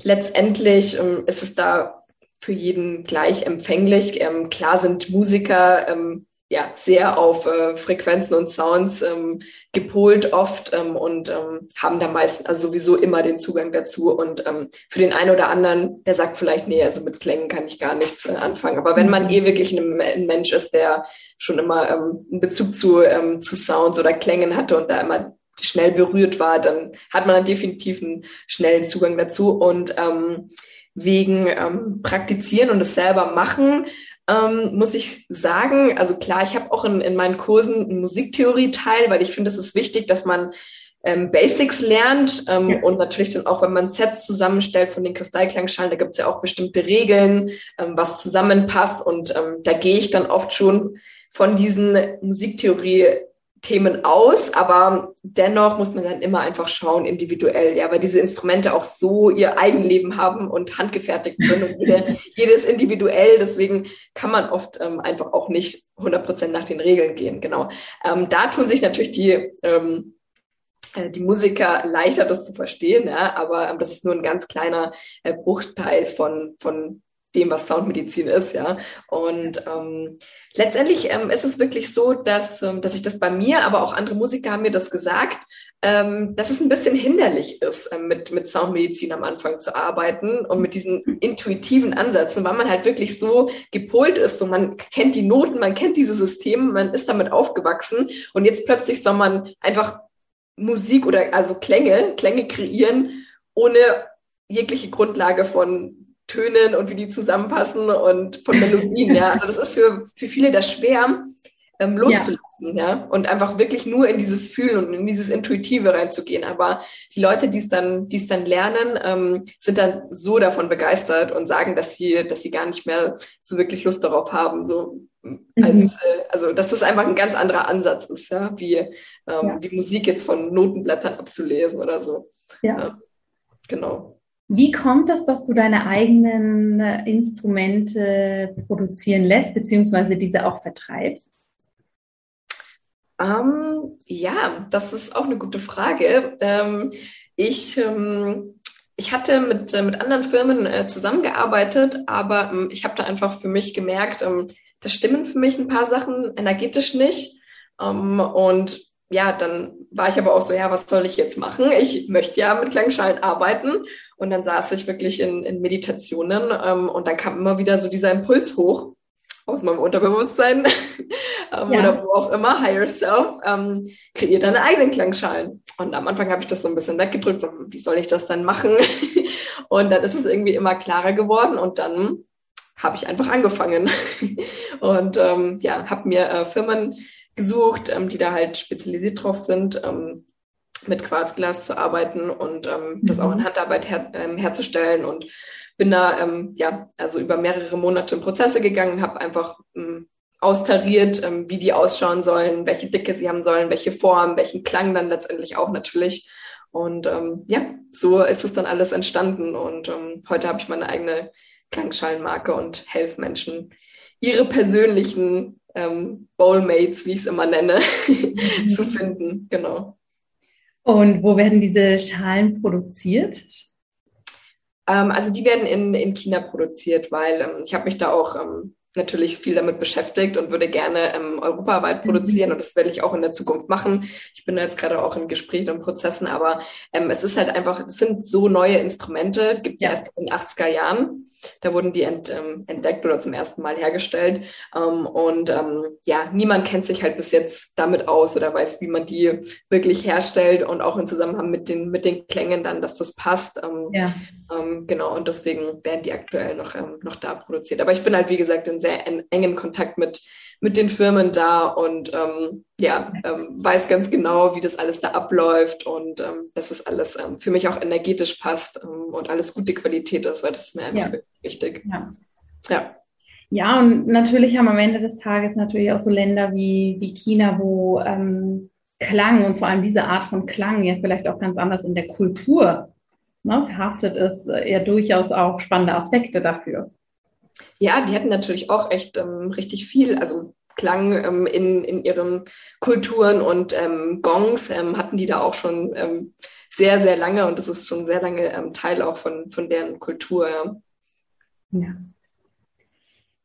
Speaker 3: letztendlich ähm, ist es da für jeden gleich empfänglich. Ähm, klar sind Musiker ähm, ja sehr auf äh, Frequenzen und Sounds ähm, gepolt oft ähm, und ähm, haben da meistens also sowieso immer den Zugang dazu. Und ähm, für den einen oder anderen, der sagt vielleicht, nee, also mit Klängen kann ich gar nichts äh, anfangen. Aber wenn man mhm. eh wirklich ein, ein Mensch ist, der schon immer ähm, einen Bezug zu, ähm, zu Sounds oder Klängen hatte und da immer schnell berührt war, dann hat man definitiv einen schnellen Zugang dazu. Und ähm, wegen ähm, Praktizieren und es selber machen, ähm, muss ich sagen, also klar, ich habe auch in, in meinen Kursen einen Musiktheorie-Teil, weil ich finde, es ist wichtig, dass man ähm, Basics lernt ähm, ja. und natürlich dann auch, wenn man Sets zusammenstellt von den Kristallklangschalen, da gibt es ja auch bestimmte Regeln, ähm, was zusammenpasst und ähm, da gehe ich dann oft schon von diesen Musiktheorie Themen aus, aber dennoch muss man dann immer einfach schauen, individuell, ja, weil diese Instrumente auch so ihr Eigenleben haben und handgefertigt sind und jede, jedes individuell, deswegen kann man oft ähm, einfach auch nicht 100 Prozent nach den Regeln gehen, genau. Ähm, da tun sich natürlich die, ähm, äh, die Musiker leichter, das zu verstehen, ja, aber ähm, das ist nur ein ganz kleiner äh, Bruchteil von, von dem, was Soundmedizin ist, ja. Und ähm, letztendlich ähm, ist es wirklich so, dass, ähm, dass ich das bei mir, aber auch andere Musiker haben mir das gesagt, ähm, dass es ein bisschen hinderlich ist, ähm, mit, mit Soundmedizin am Anfang zu arbeiten und mit diesen intuitiven Ansätzen, weil man halt wirklich so gepolt ist, so man kennt die Noten, man kennt diese Systeme, man ist damit aufgewachsen und jetzt plötzlich soll man einfach Musik oder also Klänge, Klänge kreieren, ohne jegliche Grundlage von Tönen und wie die zusammenpassen und von Melodien, ja. Also das ist für, für viele das schwer, ähm, loszulassen, ja. ja. Und einfach wirklich nur in dieses Fühlen und in dieses Intuitive reinzugehen. Aber die Leute, die es dann, die es dann lernen, ähm, sind dann so davon begeistert und sagen, dass sie, dass sie gar nicht mehr so wirklich Lust darauf haben, so mhm. als, äh, also dass das einfach ein ganz anderer Ansatz ist, ja, wie, ähm, ja. wie Musik jetzt von Notenblättern abzulesen oder so. Ja. ja genau.
Speaker 2: Wie kommt es, dass du deine eigenen äh, Instrumente produzieren lässt, beziehungsweise diese auch vertreibst?
Speaker 3: Ähm, ja, das ist auch eine gute Frage. Ähm, ich, ähm, ich hatte mit, äh, mit anderen Firmen äh, zusammengearbeitet, aber ähm, ich habe da einfach für mich gemerkt, ähm, das stimmen für mich ein paar Sachen energetisch nicht. Ähm, und ja, dann war ich aber auch so, ja, was soll ich jetzt machen? Ich möchte ja mit Klangschalen arbeiten. Und dann saß ich wirklich in, in Meditationen ähm, und dann kam immer wieder so dieser Impuls hoch aus meinem Unterbewusstsein ähm, ja. oder wo auch immer, Higher Self, ähm, kreier deine eigenen Klangschalen. Und am Anfang habe ich das so ein bisschen weggedrückt, so, wie soll ich das dann machen? und dann ist es irgendwie immer klarer geworden und dann habe ich einfach angefangen und ähm, ja, habe mir äh, Firmen gesucht, ähm, die da halt spezialisiert drauf sind, ähm, mit Quarzglas zu arbeiten und ähm, mhm. das auch in mhm. Handarbeit her, ähm, herzustellen und bin da ähm, ja also über mehrere Monate in Prozesse gegangen, habe einfach ähm, austariert, ähm, wie die ausschauen sollen, welche Dicke sie haben sollen, welche Form, welchen Klang dann letztendlich auch natürlich. Und ähm, ja, so ist es dann alles entstanden. Und ähm, heute habe ich meine eigene Klangschalenmarke und helfe Menschen, ihre persönlichen ähm, Bowlmates, wie ich es immer nenne, zu finden. Genau.
Speaker 2: Und wo werden diese Schalen produziert?
Speaker 3: Ähm, also die werden in, in China produziert, weil ähm, ich habe mich da auch ähm, natürlich viel damit beschäftigt und würde gerne ähm, europaweit mhm. produzieren mhm. und das werde ich auch in der Zukunft machen. Ich bin jetzt gerade auch in Gesprächen und Prozessen, aber ähm, es ist halt einfach, es sind so neue Instrumente, gibt es ja. erst in den 80er Jahren. Da wurden die ent, ähm, entdeckt oder zum ersten Mal hergestellt. Ähm, und ähm, ja, niemand kennt sich halt bis jetzt damit aus oder weiß, wie man die wirklich herstellt und auch im Zusammenhang mit den, mit den Klängen dann, dass das passt. Ähm, ja. Ähm, genau, und deswegen werden die aktuell noch, ähm, noch da produziert. Aber ich bin halt, wie gesagt, in sehr en engen Kontakt mit mit den Firmen da und ähm, ja, ähm, weiß ganz genau, wie das alles da abläuft und ähm, dass es alles ähm, für mich auch energetisch passt ähm, und alles gute Qualität ist, weil das ist mir einfach ja. wichtig.
Speaker 2: Ja. ja. Ja, und natürlich haben am Ende des Tages natürlich auch so Länder wie, wie China, wo ähm, Klang und vor allem diese Art von Klang ja vielleicht auch ganz anders in der Kultur ne, verhaftet ist, äh, ja durchaus auch spannende Aspekte dafür.
Speaker 3: Ja, die hatten natürlich auch echt ähm, richtig viel, also Klang ähm, in, in ihren Kulturen und ähm, Gongs ähm, hatten die da auch schon ähm, sehr, sehr lange und das ist schon sehr lange ähm, Teil auch von, von deren Kultur. Ja.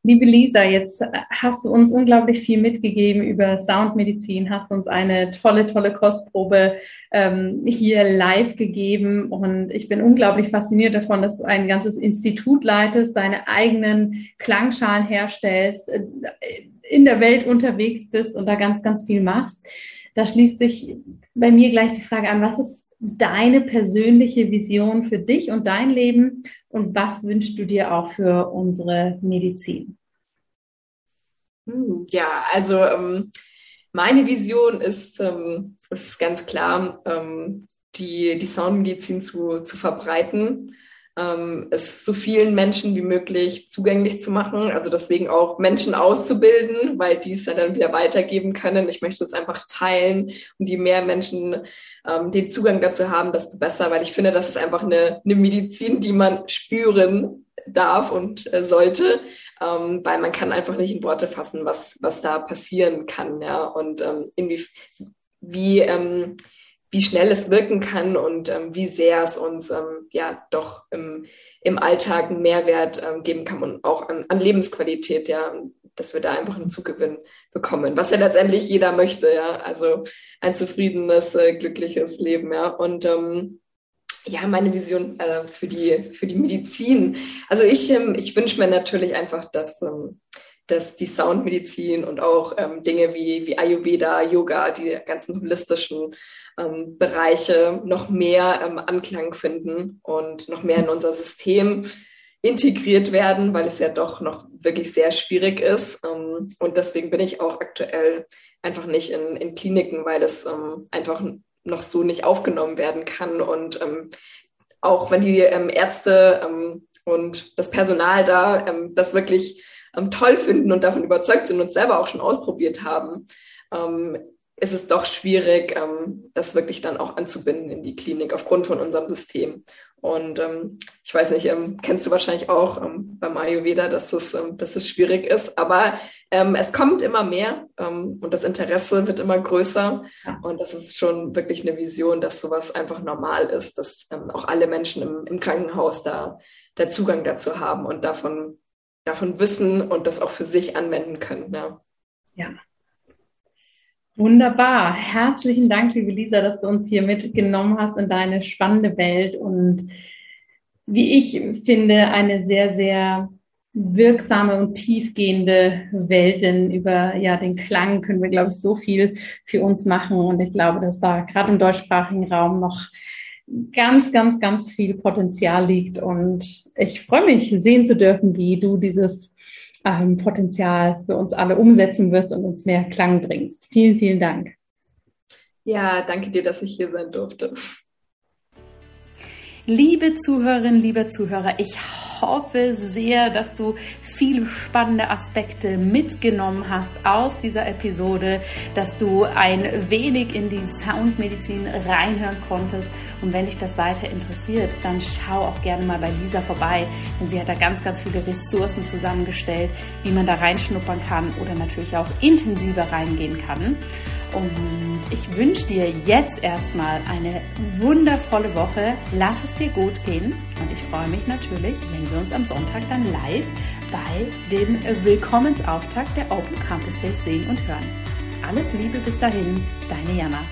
Speaker 2: Liebe Lisa, jetzt hast du uns unglaublich viel mitgegeben über Soundmedizin, hast uns eine tolle, tolle Kostprobe ähm, hier live gegeben und ich bin unglaublich fasziniert davon, dass du ein ganzes Institut leitest, deine eigenen Klangschalen herstellst, äh, in der Welt unterwegs bist und da ganz, ganz viel machst. Da schließt sich bei mir gleich die Frage an, was ist deine persönliche Vision für dich und dein Leben und was wünschst du dir auch für unsere Medizin?
Speaker 3: Hm, ja, also ähm, meine Vision ist, ähm, ist ganz klar, ähm, die, die Soundmedizin zu, zu verbreiten ähm, es so vielen Menschen wie möglich zugänglich zu machen. Also deswegen auch Menschen auszubilden, weil die es dann wieder weitergeben können. Ich möchte es einfach teilen und je mehr Menschen ähm, den Zugang dazu haben, desto besser, weil ich finde, das ist einfach eine, eine Medizin, die man spüren darf und äh, sollte, ähm, weil man kann einfach nicht in Worte fassen, was, was da passieren kann, ja, und ähm, inwie, wie, ähm, wie schnell es wirken kann und ähm, wie sehr es uns ähm, ja doch im, im Alltag einen Mehrwert ähm, geben kann und auch an, an Lebensqualität, ja, dass wir da einfach einen Zugewinn bekommen, was ja letztendlich jeder möchte, ja, also ein zufriedenes, äh, glückliches Leben, ja, und ähm, ja, meine Vision äh, für die für die Medizin. Also ich ähm, ich wünsche mir natürlich einfach, dass ähm, dass die Soundmedizin und auch ähm, Dinge wie, wie Ayurveda, Yoga, die ganzen holistischen ähm, Bereiche noch mehr ähm, Anklang finden und noch mehr in unser System integriert werden, weil es ja doch noch wirklich sehr schwierig ist. Ähm, und deswegen bin ich auch aktuell einfach nicht in, in Kliniken, weil ähm, einfach noch so nicht aufgenommen werden kann. Und ähm, auch wenn die ähm, Ärzte und das Personal da das wirklich ähm, toll finden und davon überzeugt sind und selber auch schon ausprobiert haben, ähm, ist es doch schwierig, ähm, das wirklich dann auch anzubinden in die Klinik aufgrund von unserem System. Und ähm, ich weiß nicht, ähm, kennst du wahrscheinlich auch ähm, beim Ayurveda, dass es, ähm, dass es schwierig ist. Aber ähm, es kommt immer mehr ähm, und das Interesse wird immer größer. Und das ist schon wirklich eine Vision, dass sowas einfach normal ist, dass ähm, auch alle Menschen im, im Krankenhaus da der Zugang dazu haben und davon davon wissen und das auch für sich anwenden können. Ja.
Speaker 2: ja. Wunderbar. Herzlichen Dank, liebe Lisa, dass du uns hier mitgenommen hast in deine spannende Welt und wie ich finde, eine sehr, sehr wirksame und tiefgehende Welt, denn über ja den Klang können wir, glaube ich, so viel für uns machen. Und ich glaube, dass da gerade im deutschsprachigen Raum noch ganz, ganz, ganz viel Potenzial liegt. Und ich freue mich, sehen zu dürfen, wie du dieses ähm, Potenzial für uns alle umsetzen wirst und uns mehr Klang bringst. Vielen, vielen Dank.
Speaker 3: Ja, danke dir, dass ich hier sein durfte.
Speaker 1: Liebe Zuhörerin, lieber Zuhörer, ich hoffe sehr, dass du viele spannende Aspekte mitgenommen hast aus dieser Episode, dass du ein wenig in die Soundmedizin reinhören konntest. Und wenn dich das weiter interessiert, dann schau auch gerne mal bei Lisa vorbei, denn sie hat da ganz, ganz viele Ressourcen zusammengestellt, wie man da reinschnuppern kann oder natürlich auch intensiver reingehen kann. Und ich wünsche dir jetzt erstmal eine wundervolle Woche. Lass es dir gut gehen. Und ich freue mich natürlich, wenn wir uns am Sonntag dann live bei dem Willkommensauftakt der Open Campus Days sehen und hören. Alles Liebe bis dahin, deine Jana.